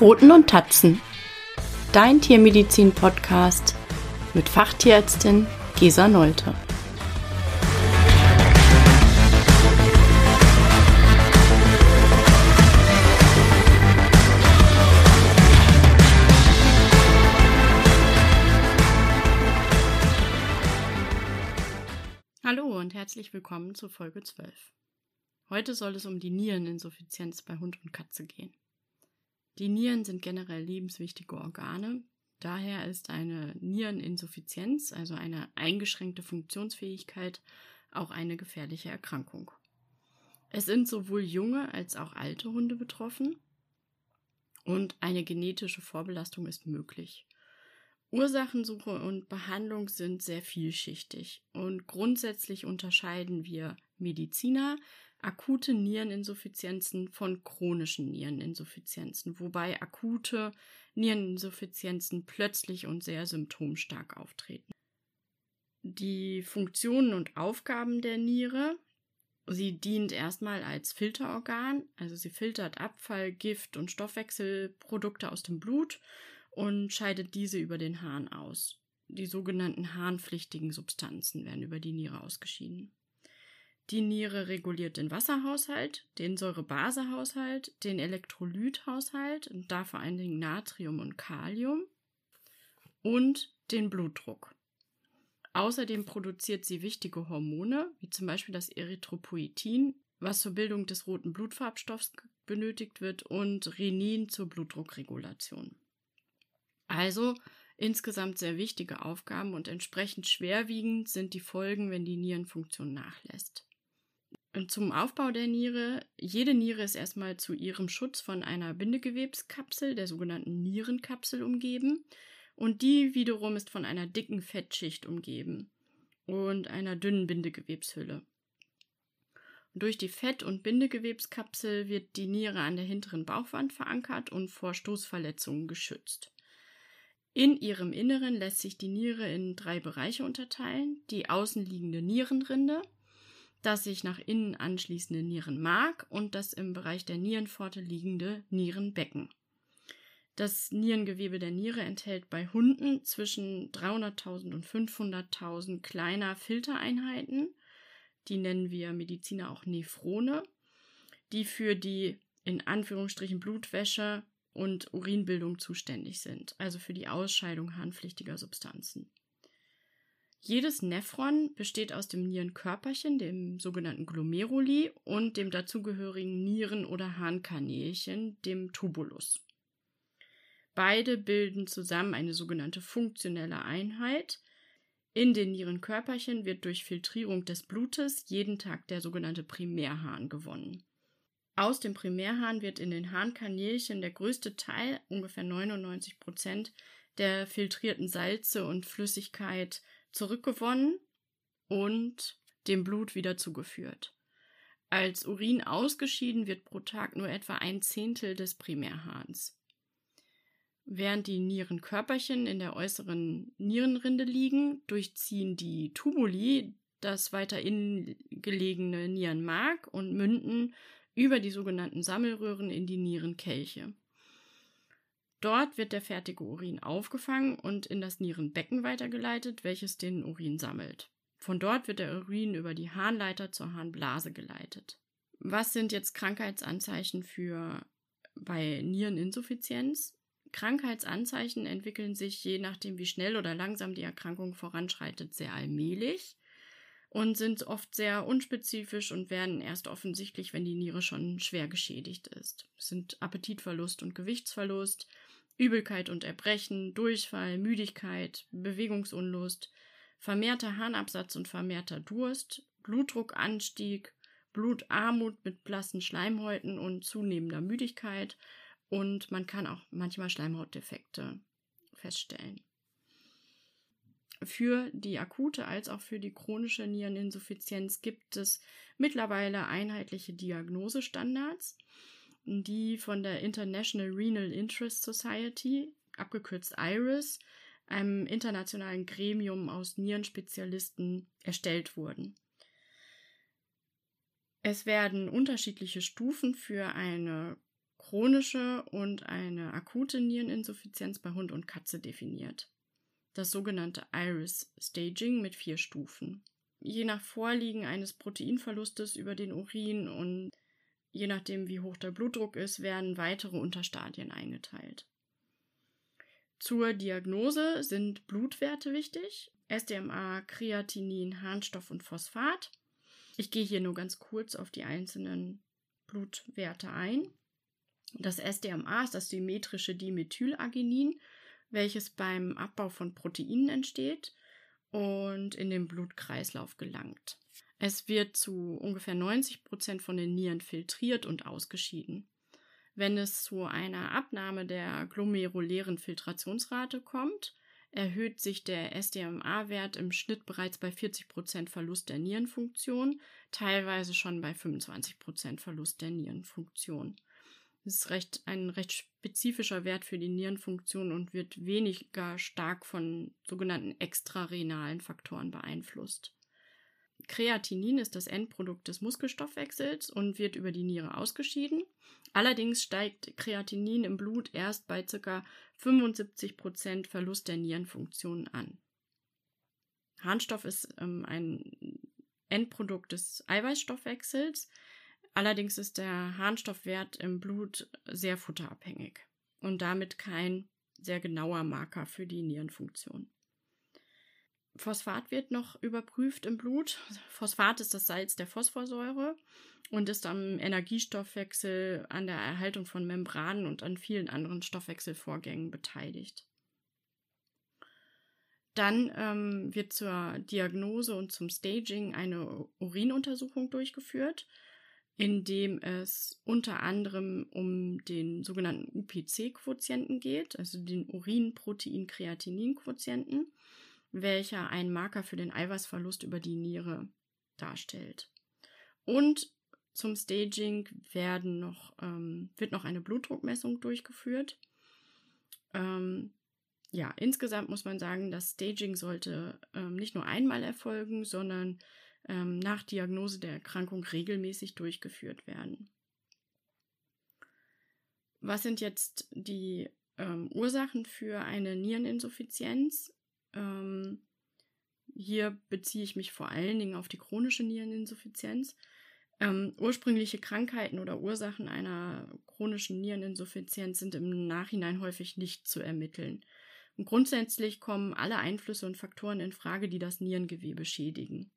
Pfoten und Tatzen. Dein Tiermedizin-Podcast mit Fachtierärztin Gesa Nolte. Hallo und herzlich willkommen zu Folge 12. Heute soll es um die Niereninsuffizienz bei Hund und Katze gehen. Die Nieren sind generell lebenswichtige Organe. Daher ist eine Niereninsuffizienz, also eine eingeschränkte Funktionsfähigkeit, auch eine gefährliche Erkrankung. Es sind sowohl junge als auch alte Hunde betroffen und eine genetische Vorbelastung ist möglich. Ursachensuche und Behandlung sind sehr vielschichtig und grundsätzlich unterscheiden wir Mediziner akute Niereninsuffizienzen von chronischen Niereninsuffizienzen, wobei akute Niereninsuffizienzen plötzlich und sehr symptomstark auftreten. Die Funktionen und Aufgaben der Niere. Sie dient erstmal als Filterorgan, also sie filtert Abfall, Gift und Stoffwechselprodukte aus dem Blut und scheidet diese über den Harn aus. Die sogenannten harnpflichtigen Substanzen werden über die Niere ausgeschieden. Die Niere reguliert den Wasserhaushalt, den Säurebasehaushalt, den Elektrolythaushalt, und da vor allen Dingen Natrium und Kalium und den Blutdruck. Außerdem produziert sie wichtige Hormone, wie zum Beispiel das Erythropoietin, was zur Bildung des roten Blutfarbstoffs benötigt wird, und Renin zur Blutdruckregulation. Also insgesamt sehr wichtige Aufgaben und entsprechend schwerwiegend sind die Folgen, wenn die Nierenfunktion nachlässt. Zum Aufbau der Niere. Jede Niere ist erstmal zu ihrem Schutz von einer Bindegewebskapsel, der sogenannten Nierenkapsel, umgeben. Und die wiederum ist von einer dicken Fettschicht umgeben und einer dünnen Bindegewebshülle. Durch die Fett- und Bindegewebskapsel wird die Niere an der hinteren Bauchwand verankert und vor Stoßverletzungen geschützt. In ihrem Inneren lässt sich die Niere in drei Bereiche unterteilen. Die außenliegende Nierenrinde, das sich nach innen anschließende Nierenmark und das im Bereich der Nierenpforte liegende Nierenbecken. Das Nierengewebe der Niere enthält bei Hunden zwischen 300.000 und 500.000 kleiner Filtereinheiten, die nennen wir Mediziner auch Nephrone, die für die in Anführungsstrichen Blutwäsche und Urinbildung zuständig sind, also für die Ausscheidung harnpflichtiger Substanzen. Jedes Nephron besteht aus dem Nierenkörperchen, dem sogenannten Glomeruli, und dem dazugehörigen Nieren- oder Harnkanälchen, dem Tubulus. Beide bilden zusammen eine sogenannte funktionelle Einheit. In den Nierenkörperchen wird durch Filtrierung des Blutes jeden Tag der sogenannte Primärhahn gewonnen. Aus dem Primärhahn wird in den Harnkanälchen der größte Teil, ungefähr 99 Prozent, der filtrierten Salze und Flüssigkeit zurückgewonnen und dem Blut wieder zugeführt. Als Urin ausgeschieden wird pro Tag nur etwa ein Zehntel des Primärhahns. Während die Nierenkörperchen in der äußeren Nierenrinde liegen, durchziehen die Tubuli das weiter innen gelegene Nierenmark und münden über die sogenannten Sammelröhren in die Nierenkelche. Dort wird der fertige Urin aufgefangen und in das Nierenbecken weitergeleitet, welches den Urin sammelt. Von dort wird der Urin über die Harnleiter zur Harnblase geleitet. Was sind jetzt Krankheitsanzeichen für bei Niereninsuffizienz? Krankheitsanzeichen entwickeln sich je nachdem, wie schnell oder langsam die Erkrankung voranschreitet, sehr allmählich und sind oft sehr unspezifisch und werden erst offensichtlich, wenn die Niere schon schwer geschädigt ist. Es sind Appetitverlust und Gewichtsverlust, Übelkeit und Erbrechen, Durchfall, Müdigkeit, Bewegungsunlust, vermehrter Harnabsatz und vermehrter Durst, Blutdruckanstieg, Blutarmut mit blassen Schleimhäuten und zunehmender Müdigkeit und man kann auch manchmal Schleimhautdefekte feststellen. Für die akute als auch für die chronische Niereninsuffizienz gibt es mittlerweile einheitliche Diagnosestandards die von der International Renal Interest Society, abgekürzt IRIS, einem internationalen Gremium aus Nierenspezialisten, erstellt wurden. Es werden unterschiedliche Stufen für eine chronische und eine akute Niereninsuffizienz bei Hund und Katze definiert. Das sogenannte Iris Staging mit vier Stufen. Je nach Vorliegen eines Proteinverlustes über den Urin und je nachdem, wie hoch der Blutdruck ist, werden weitere Unterstadien eingeteilt. Zur Diagnose sind Blutwerte wichtig, SDMA, Kreatinin, Harnstoff und Phosphat. Ich gehe hier nur ganz kurz auf die einzelnen Blutwerte ein. Das SDMA ist das symmetrische Dimethylagenin, welches beim Abbau von Proteinen entsteht und in den Blutkreislauf gelangt. Es wird zu ungefähr 90 Prozent von den Nieren filtriert und ausgeschieden. Wenn es zu einer Abnahme der glomerulären Filtrationsrate kommt, erhöht sich der SDMA-Wert im Schnitt bereits bei 40% Verlust der Nierenfunktion, teilweise schon bei 25% Verlust der Nierenfunktion. Das ist recht, ein recht spezifischer Wert für die Nierenfunktion und wird weniger stark von sogenannten extrarenalen Faktoren beeinflusst. Kreatinin ist das Endprodukt des Muskelstoffwechsels und wird über die Niere ausgeschieden. Allerdings steigt Kreatinin im Blut erst bei ca. 75% Verlust der Nierenfunktion an. Harnstoff ist ähm, ein Endprodukt des Eiweißstoffwechsels. Allerdings ist der Harnstoffwert im Blut sehr futterabhängig und damit kein sehr genauer Marker für die Nierenfunktion. Phosphat wird noch überprüft im Blut. Phosphat ist das Salz der Phosphorsäure und ist am Energiestoffwechsel, an der Erhaltung von Membranen und an vielen anderen Stoffwechselvorgängen beteiligt. Dann ähm, wird zur Diagnose und zum Staging eine Urinuntersuchung durchgeführt, in dem es unter anderem um den sogenannten UPC-Quotienten geht, also den Urin-Protein-Kreatinin-Quotienten welcher ein Marker für den Eiweißverlust über die Niere darstellt. Und zum Staging werden noch, ähm, wird noch eine Blutdruckmessung durchgeführt. Ähm, ja, insgesamt muss man sagen, das Staging sollte ähm, nicht nur einmal erfolgen, sondern ähm, nach Diagnose der Erkrankung regelmäßig durchgeführt werden. Was sind jetzt die ähm, Ursachen für eine Niereninsuffizienz? Ähm, hier beziehe ich mich vor allen Dingen auf die chronische Niereninsuffizienz. Ähm, ursprüngliche Krankheiten oder Ursachen einer chronischen Niereninsuffizienz sind im Nachhinein häufig nicht zu ermitteln. Und grundsätzlich kommen alle Einflüsse und Faktoren in Frage, die das Nierengewebe schädigen.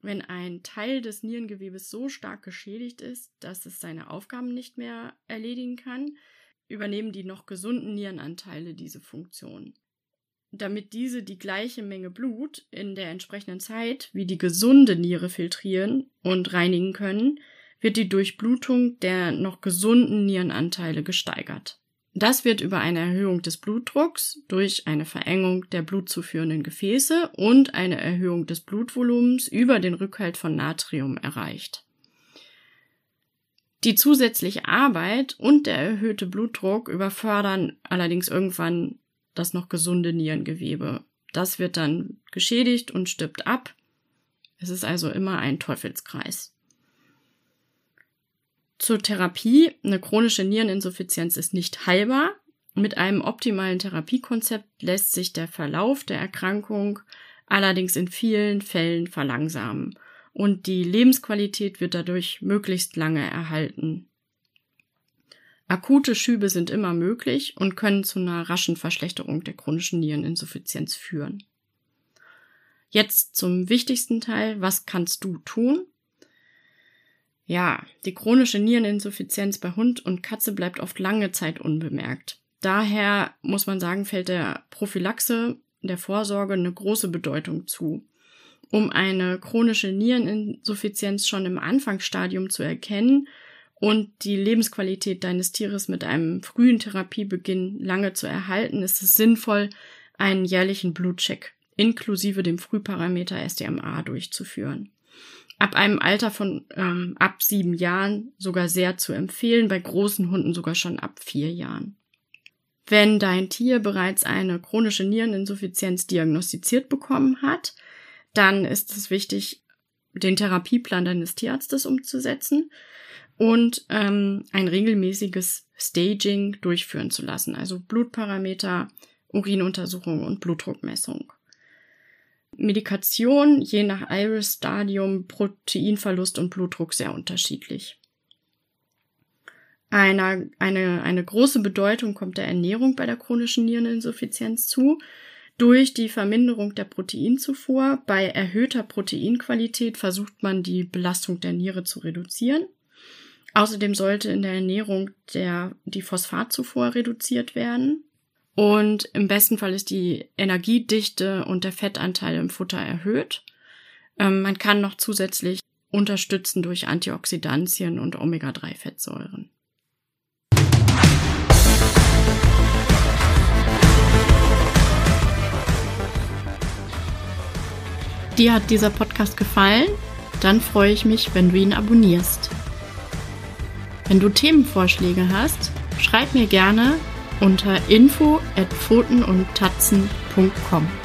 Wenn ein Teil des Nierengewebes so stark geschädigt ist, dass es seine Aufgaben nicht mehr erledigen kann, übernehmen die noch gesunden Nierenanteile diese Funktion damit diese die gleiche Menge Blut in der entsprechenden Zeit wie die gesunde Niere filtrieren und reinigen können, wird die Durchblutung der noch gesunden Nierenanteile gesteigert. Das wird über eine Erhöhung des Blutdrucks durch eine Verengung der blutzuführenden Gefäße und eine Erhöhung des Blutvolumens über den Rückhalt von Natrium erreicht. Die zusätzliche Arbeit und der erhöhte Blutdruck überfördern allerdings irgendwann das noch gesunde Nierengewebe. Das wird dann geschädigt und stirbt ab. Es ist also immer ein Teufelskreis. Zur Therapie. Eine chronische Niereninsuffizienz ist nicht heilbar. Mit einem optimalen Therapiekonzept lässt sich der Verlauf der Erkrankung allerdings in vielen Fällen verlangsamen und die Lebensqualität wird dadurch möglichst lange erhalten. Akute Schübe sind immer möglich und können zu einer raschen Verschlechterung der chronischen Niereninsuffizienz führen. Jetzt zum wichtigsten Teil. Was kannst du tun? Ja, die chronische Niereninsuffizienz bei Hund und Katze bleibt oft lange Zeit unbemerkt. Daher muss man sagen, fällt der Prophylaxe der Vorsorge eine große Bedeutung zu. Um eine chronische Niereninsuffizienz schon im Anfangsstadium zu erkennen und die Lebensqualität deines Tieres mit einem frühen Therapiebeginn lange zu erhalten, ist es sinnvoll, einen jährlichen Blutcheck inklusive dem Frühparameter SDMA durchzuführen. Ab einem Alter von ähm, ab sieben Jahren sogar sehr zu empfehlen, bei großen Hunden sogar schon ab vier Jahren. Wenn dein Tier bereits eine chronische Niereninsuffizienz diagnostiziert bekommen hat, dann ist es wichtig, den Therapieplan deines Tierarztes umzusetzen und ähm, ein regelmäßiges Staging durchführen zu lassen, also Blutparameter, Urinuntersuchung und Blutdruckmessung. Medikation je nach Iris-Stadium, Proteinverlust und Blutdruck sehr unterschiedlich. Eine, eine, eine große Bedeutung kommt der Ernährung bei der chronischen Niereninsuffizienz zu. Durch die Verminderung der Proteinzufuhr bei erhöhter Proteinqualität versucht man die Belastung der Niere zu reduzieren. Außerdem sollte in der Ernährung der, die Phosphatzufuhr reduziert werden. Und im besten Fall ist die Energiedichte und der Fettanteil im Futter erhöht. Ähm, man kann noch zusätzlich unterstützen durch Antioxidantien und Omega-3-Fettsäuren. Dir hat dieser Podcast gefallen? Dann freue ich mich, wenn du ihn abonnierst. Wenn du Themenvorschläge hast, schreib mir gerne unter info at pfotenundtatzen.com.